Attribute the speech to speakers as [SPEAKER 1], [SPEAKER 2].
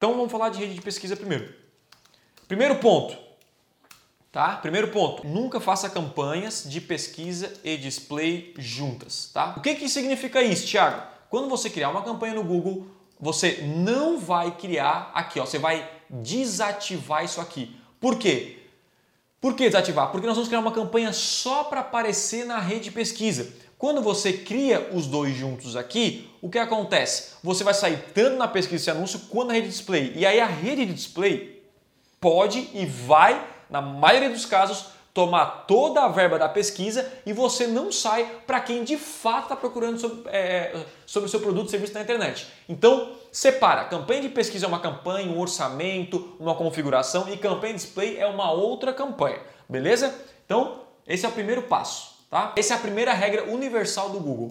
[SPEAKER 1] Então vamos falar de rede de pesquisa primeiro. Primeiro ponto, tá? Primeiro ponto, nunca faça campanhas de pesquisa e display juntas, tá? O que que significa isso, Thiago? Quando você criar uma campanha no Google, você não vai criar aqui, ó, você vai desativar isso aqui. Por quê? Por que desativar? Porque nós vamos criar uma campanha só para aparecer na rede de pesquisa. Quando você cria os dois juntos aqui, o que acontece? Você vai sair tanto na pesquisa de anúncio quanto na rede de display. E aí a rede de display pode e vai, na maioria dos casos, tomar toda a verba da pesquisa e você não sai para quem de fato está procurando sobre, é, sobre o seu produto ou serviço na internet. Então, separa. Campanha de pesquisa é uma campanha, um orçamento, uma configuração e campanha display é uma outra campanha. Beleza? Então, esse é o primeiro passo. Tá? Essa é a primeira regra universal do Google.